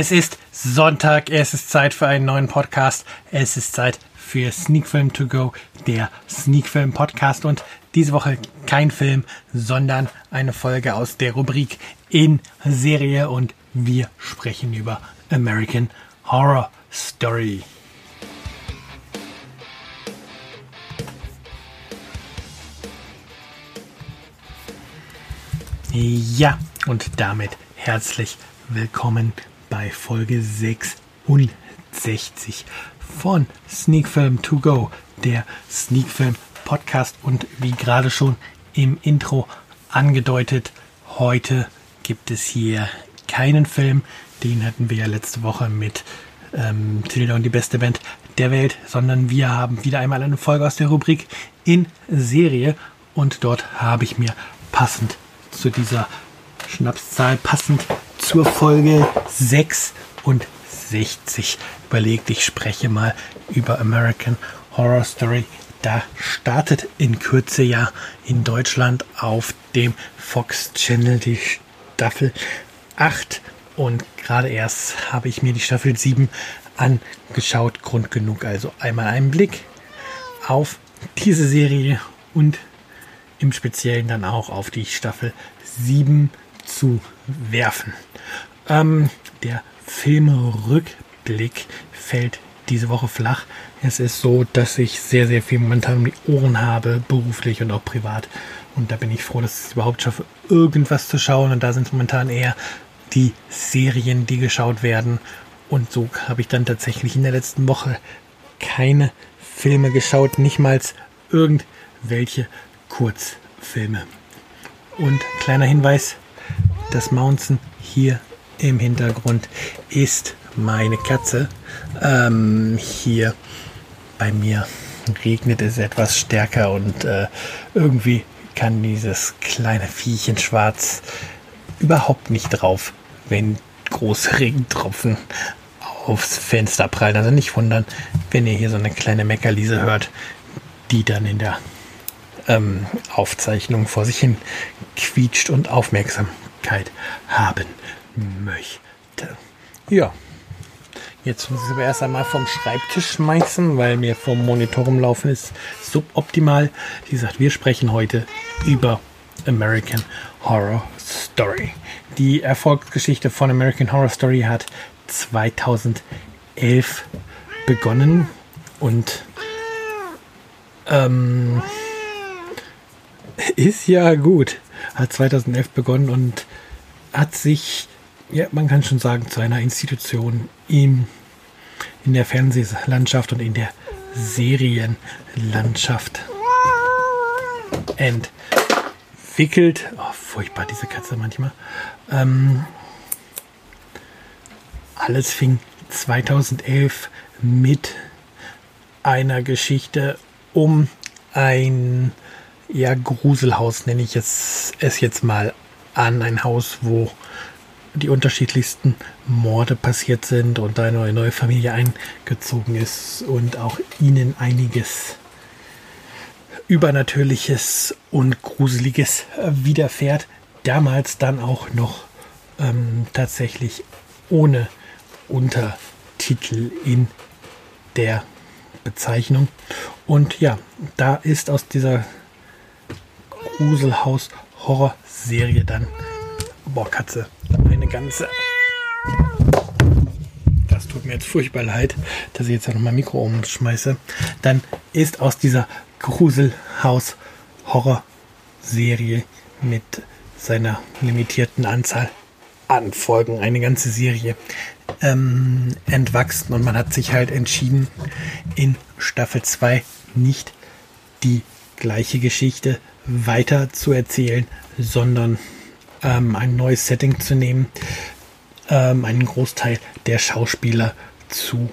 Es ist Sonntag, es ist Zeit für einen neuen Podcast. Es ist Zeit für Sneak Film To Go, der Sneak Film Podcast. Und diese Woche kein Film, sondern eine Folge aus der Rubrik in Serie. Und wir sprechen über American Horror Story. Ja, und damit herzlich willkommen bei Folge 66 von Sneak Film To Go, der Sneak Film Podcast. Und wie gerade schon im Intro angedeutet, heute gibt es hier keinen Film. Den hatten wir ja letzte Woche mit ähm, Tilda und die beste Band der Welt, sondern wir haben wieder einmal eine Folge aus der Rubrik in Serie. Und dort habe ich mir passend zu dieser Schnapszahl, passend zur Folge 66 überlegt, ich spreche mal über American Horror Story. Da startet in Kürze ja in Deutschland auf dem Fox Channel die Staffel 8 und gerade erst habe ich mir die Staffel 7 angeschaut. Grund genug also einmal einen Blick auf diese Serie und im Speziellen dann auch auf die Staffel 7 zu werfen. Ähm, der Filmrückblick fällt diese Woche flach. Es ist so, dass ich sehr, sehr viel momentan um die Ohren habe, beruflich und auch privat. Und da bin ich froh, dass ich es überhaupt schaffe, irgendwas zu schauen. Und da sind es momentan eher die Serien, die geschaut werden. Und so habe ich dann tatsächlich in der letzten Woche keine Filme geschaut, nicht mal irgendwelche Kurzfilme. Und kleiner Hinweis, das Mountain hier im Hintergrund ist meine Katze. Ähm, hier bei mir regnet es etwas stärker und äh, irgendwie kann dieses kleine Viechchen schwarz überhaupt nicht drauf, wenn große Regentropfen aufs Fenster prallen. Also nicht wundern, wenn ihr hier so eine kleine Meckerliese hört, die dann in der ähm, Aufzeichnung vor sich hin quietscht und Aufmerksamkeit haben möchte. Ja. Jetzt muss ich aber erst einmal vom Schreibtisch schmeißen, weil mir vom Monitor rumlaufen ist suboptimal. Wie gesagt, wir sprechen heute über American Horror Story. Die Erfolgsgeschichte von American Horror Story hat 2011 begonnen und ähm, ist ja gut. Hat 2011 begonnen und hat sich, ja, man kann schon sagen, zu einer Institution in, in der Fernsehlandschaft und in der Serienlandschaft entwickelt. Oh, furchtbar, diese Katze manchmal. Ähm, alles fing 2011 mit einer Geschichte um ein ja, Gruselhaus, nenne ich es, es jetzt mal an. Ein Haus, wo die unterschiedlichsten Morde passiert sind und eine neue Familie eingezogen ist und auch ihnen einiges Übernatürliches und Gruseliges widerfährt. Damals dann auch noch ähm, tatsächlich ohne Untertitel in der Bezeichnung. Und ja, da ist aus dieser Gruselhaus-Horror-Serie dann. Boah, Katze. Eine ganze. Das tut mir jetzt furchtbar leid, dass ich jetzt noch mal Mikro umschmeiße. Dann ist aus dieser Gruselhaus-Horror-Serie mit seiner limitierten Anzahl an Folgen eine ganze Serie ähm, entwachsen und man hat sich halt entschieden, in Staffel 2 nicht die gleiche Geschichte weiter zu erzählen, sondern ähm, ein neues Setting zu nehmen, ähm, einen Großteil der Schauspieler zu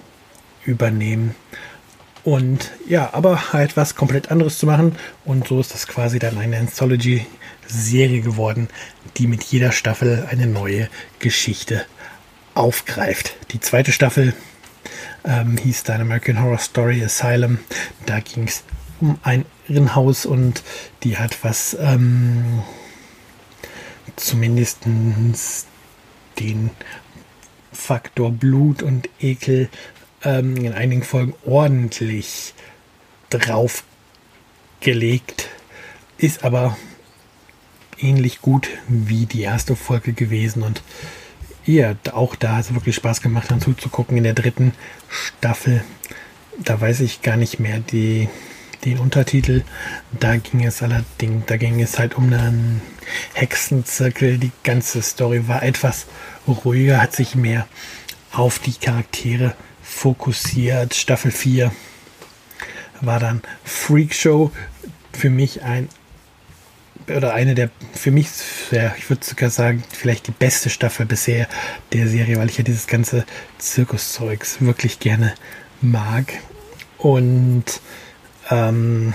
übernehmen und ja, aber halt was komplett anderes zu machen und so ist das quasi dann eine Anthology-Serie geworden, die mit jeder Staffel eine neue Geschichte aufgreift. Die zweite Staffel ähm, hieß dann American Horror Story Asylum. Da ging es ein Irrenhaus und die hat was ähm, zumindest den Faktor Blut und Ekel ähm, in einigen Folgen ordentlich draufgelegt, ist aber ähnlich gut wie die erste Folge gewesen und ja, auch da hat es wirklich Spaß gemacht, dann zuzugucken in der dritten Staffel. Da weiß ich gar nicht mehr die, den Untertitel. Da ging es allerdings, da ging es halt um einen Hexenzirkel. Die ganze Story war etwas ruhiger, hat sich mehr auf die Charaktere fokussiert. Staffel 4 war dann Freak Show. Für mich ein oder eine der, für mich, ja, ich würde sogar sagen, vielleicht die beste Staffel bisher der Serie, weil ich ja dieses ganze Zirkuszeugs wirklich gerne mag. Und ähm,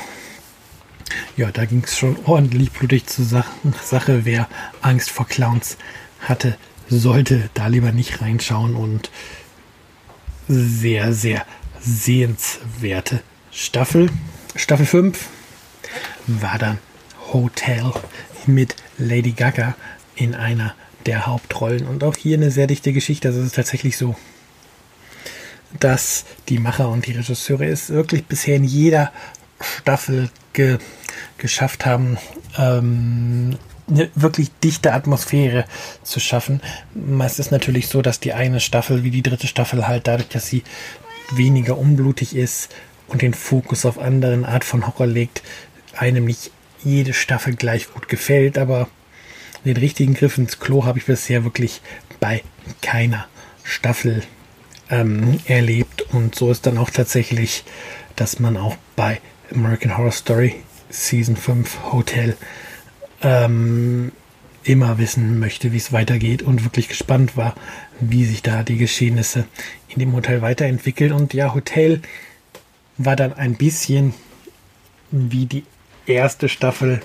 ja, da ging es schon ordentlich blutig zur Sache. Wer Angst vor Clowns hatte, sollte da lieber nicht reinschauen und sehr, sehr sehenswerte Staffel. Staffel 5 war dann Hotel mit Lady Gaga in einer der Hauptrollen. Und auch hier eine sehr dichte Geschichte. Also es ist tatsächlich so, dass die Macher und die Regisseure es wirklich bisher in jeder Staffel ge geschafft haben, ähm, eine wirklich dichte Atmosphäre zu schaffen. Es ist natürlich so, dass die eine Staffel wie die dritte Staffel halt dadurch, dass sie weniger unblutig ist und den Fokus auf anderen Art von Horror legt, einem nicht jede Staffel gleich gut gefällt, aber den richtigen Griff ins Klo habe ich bisher wirklich bei keiner Staffel ähm, erlebt. Und so ist dann auch tatsächlich, dass man auch bei American Horror Story Season 5 Hotel ähm, immer wissen möchte, wie es weitergeht und wirklich gespannt war, wie sich da die Geschehnisse in dem Hotel weiterentwickeln. Und ja, Hotel war dann ein bisschen wie die erste Staffel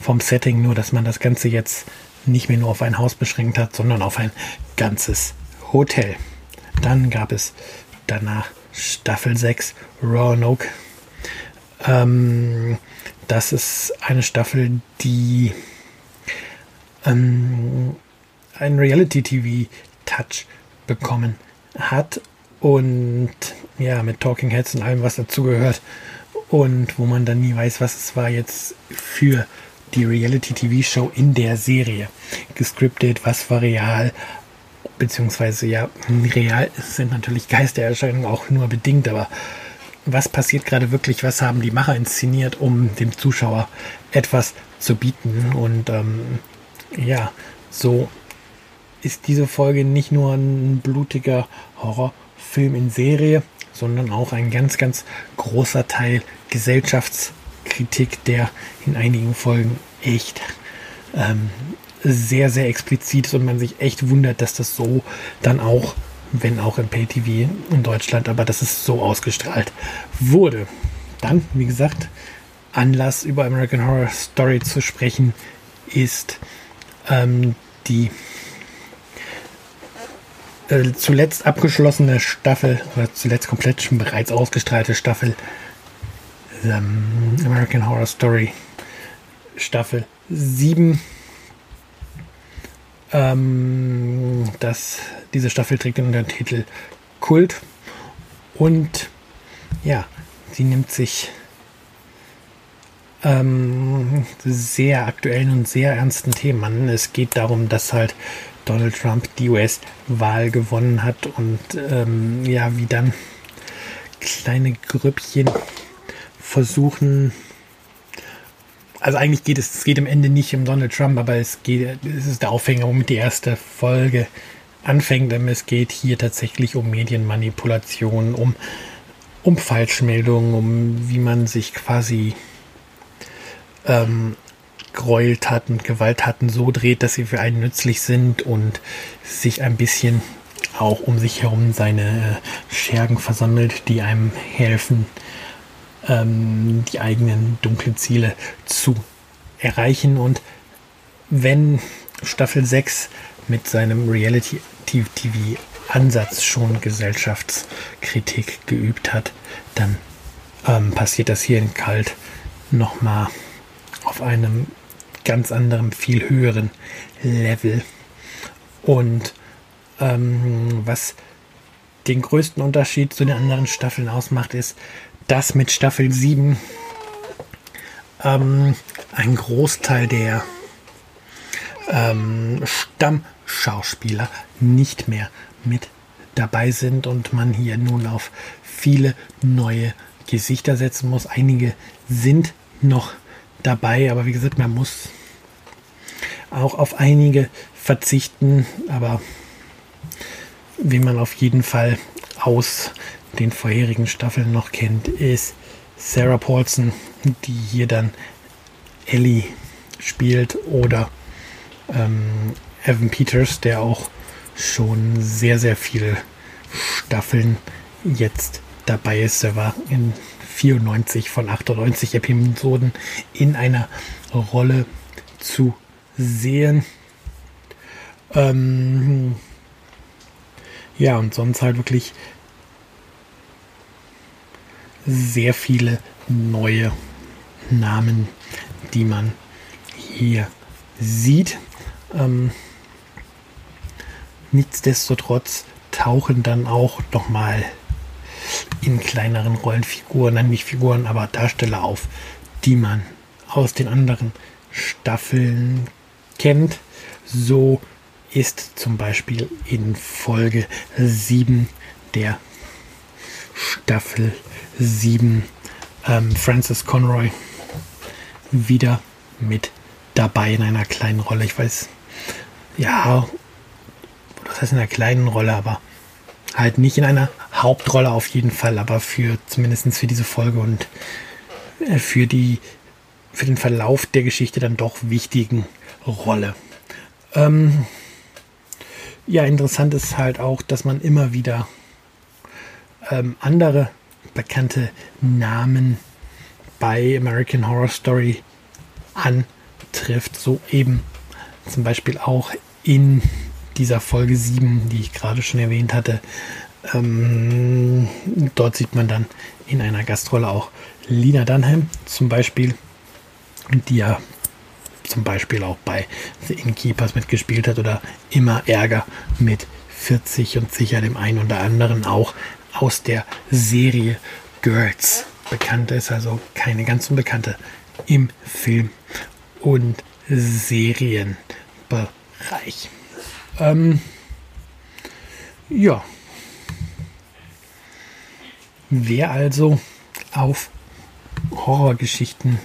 vom Setting, nur dass man das Ganze jetzt nicht mehr nur auf ein Haus beschränkt hat, sondern auf ein ganzes Hotel. Dann gab es danach Staffel 6 Roanoke. Ähm, das ist eine Staffel, die ähm, einen Reality-TV-Touch bekommen hat und ja, mit Talking Heads und allem, was dazugehört, und wo man dann nie weiß, was es war jetzt für die Reality-TV-Show in der Serie. Gescriptet, was war real, beziehungsweise ja, real sind natürlich Geistererscheinungen auch nur bedingt, aber was passiert gerade wirklich, was haben die Macher inszeniert, um dem Zuschauer etwas zu bieten? Und ähm, ja, so ist diese Folge nicht nur ein blutiger Horrorfilm in Serie, sondern auch ein ganz, ganz großer Teil Gesellschaftskritik, der in einigen Folgen echt ähm, sehr, sehr explizit ist und man sich echt wundert, dass das so dann auch, wenn auch im Pay-TV in Deutschland, aber dass es so ausgestrahlt wurde. Dann, wie gesagt, Anlass über American Horror Story zu sprechen, ist ähm, die äh, zuletzt abgeschlossene Staffel, oder zuletzt komplett schon bereits ausgestrahlte Staffel ähm, American Horror Story Staffel 7. Ähm, das, diese Staffel trägt den Titel Kult und ja, sie nimmt sich ähm, sehr aktuellen und sehr ernsten Themen an. Es geht darum, dass halt Donald Trump die US-Wahl gewonnen hat und ähm, ja, wie dann kleine Grüppchen versuchen, also eigentlich geht es, es geht am Ende nicht um Donald Trump, aber es geht, es ist der Aufhänger, womit die erste Folge anfängt. Es geht hier tatsächlich um Medienmanipulation, um, um Falschmeldungen, um wie man sich quasi ähm, Gräueltaten, Gewalttaten so dreht, dass sie für einen nützlich sind und sich ein bisschen auch um sich herum seine Schergen versammelt, die einem helfen, ähm, die eigenen dunklen Ziele zu erreichen. Und wenn Staffel 6 mit seinem Reality-TV-Ansatz schon Gesellschaftskritik geübt hat, dann ähm, passiert das hier in Kalt nochmal auf einem ganz anderem, viel höheren Level. Und Ähm, was den größten Unterschied zu den anderen Staffeln ausmacht, ist, dass mit Staffel 7 ähm, ein Großteil der ähm, Stammschauspieler nicht mehr mit dabei sind und man hier nun auf viele neue Gesichter setzen muss. Einige sind noch dabei, aber wie gesagt, man muss auch auf einige verzichten, aber wie man auf jeden Fall aus den vorherigen Staffeln noch kennt, ist Sarah Paulson, die hier dann Ellie spielt oder ähm, Evan Peters, der auch schon sehr, sehr viele Staffeln jetzt dabei ist. Er war in 94 von 98 Episoden in einer Rolle zu sehen. Ähm, ja, und sonst halt wirklich sehr viele neue Namen, die man hier sieht. Ähm, nichtsdestotrotz tauchen dann auch nochmal in kleineren Rollenfiguren, nein nicht Figuren, aber Darsteller auf, die man aus den anderen Staffeln kennt. So ist zum Beispiel in Folge 7 der Staffel 7 ähm, Francis Conroy wieder mit dabei in einer kleinen Rolle. Ich weiß, ja, das heißt in einer kleinen Rolle, aber halt nicht in einer Hauptrolle auf jeden Fall, aber für zumindest für diese Folge und äh, für die für den Verlauf der Geschichte dann doch wichtigen Rolle. Ähm, ja, interessant ist halt auch, dass man immer wieder ähm, andere bekannte Namen bei American Horror Story antrifft. So eben zum Beispiel auch in dieser Folge 7, die ich gerade schon erwähnt hatte. Ähm, dort sieht man dann in einer Gastrolle auch Lina Dunham zum Beispiel, die ja zum Beispiel auch bei The Innkeepers mitgespielt hat oder immer Ärger mit 40 und sicher dem einen oder anderen auch aus der Serie Girls bekannt ist, also keine ganz unbekannte im Film- und Serienbereich. Ähm, ja. Wer also auf Horrorgeschichten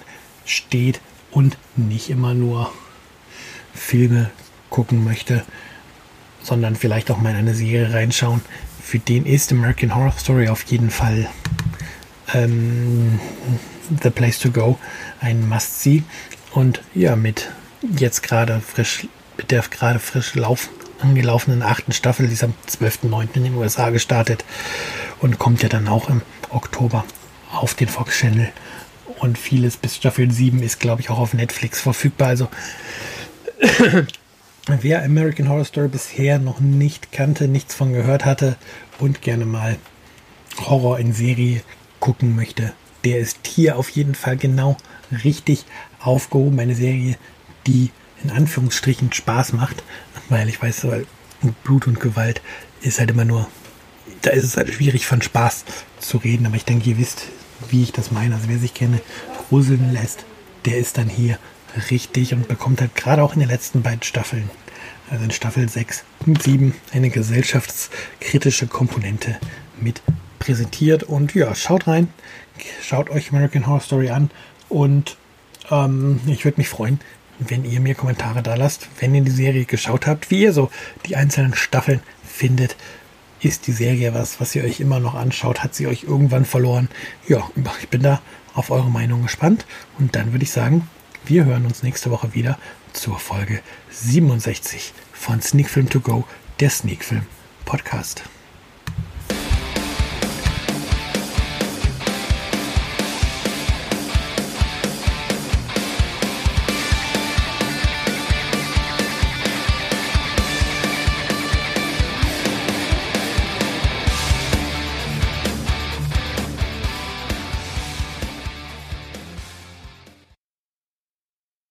steht und nicht immer nur Filme gucken möchte, sondern vielleicht auch mal in eine Serie reinschauen, für den ist American Horror Story auf jeden Fall ähm, The Place to Go ein Must-See. Und ja, mit jetzt gerade frisch, mit der gerade frisch lauf, angelaufenen achten Staffel, die ist am 12.09. in den USA gestartet und kommt ja dann auch im Oktober auf den Fox Channel. Und vieles bis Staffel 7 ist, glaube ich, auch auf Netflix verfügbar. Also wer American Horror Story bisher noch nicht kannte, nichts von gehört hatte und gerne mal Horror in Serie gucken möchte, der ist hier auf jeden Fall genau richtig aufgehoben. Eine Serie, die in Anführungsstrichen Spaß macht, weil ich weiß, weil Blut und Gewalt ist halt immer nur, da ist es halt schwierig von Spaß zu reden, aber ich denke, ihr wisst, wie ich das meine. Also wer sich gerne gruseln lässt, der ist dann hier richtig und bekommt halt gerade auch in den letzten beiden Staffeln, also in Staffel 6 und 7, eine gesellschaftskritische Komponente mit präsentiert. Und ja, schaut rein, schaut euch American Horror Story an und ähm, ich würde mich freuen, wenn ihr mir Kommentare da lasst, wenn ihr die Serie geschaut habt, wie ihr so die einzelnen Staffeln findet. Ist die Serie was, was ihr euch immer noch anschaut? Hat sie euch irgendwann verloren? Ja, ich bin da auf eure Meinung gespannt. Und dann würde ich sagen, wir hören uns nächste Woche wieder zur Folge 67 von Sneak Film To Go, der Sneak Film Podcast.